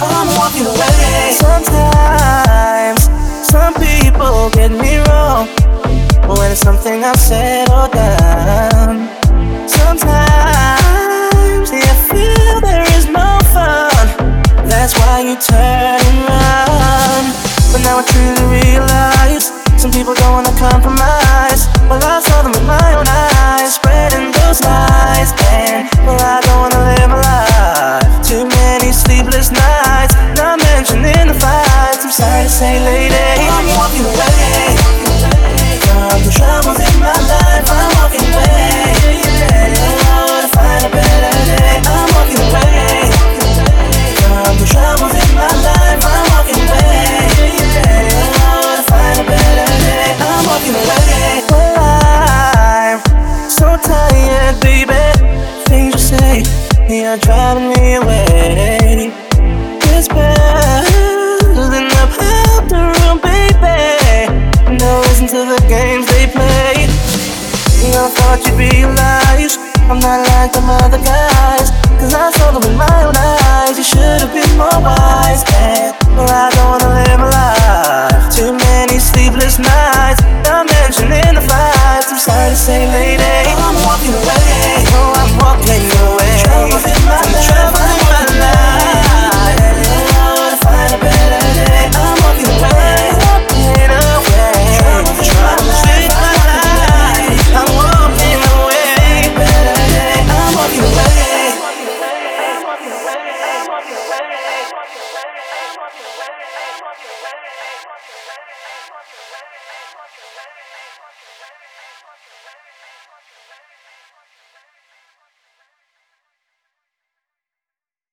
I'm walking away. Sometimes, some people get me wrong when it's something I've said or done. Sometimes, I feel there is no fun. That's why you turn and run. But now I truly realize some people don't wanna compromise. Say, lady, I'm walking away from the troubles in my life. I'm walking away. Find a better day. I'm walking away troubles in my life. I'm walking away. I'm so tired, baby. Things you say, you're driving me away. I thought you'd realize I'm not like the other guys. Cause I saw them in my own eyes. You should've been more wise, man. But I don't wanna live my life. Too many sleepless nights. Not mentioning the fights. I'm sorry to say, lady. I'm walking away.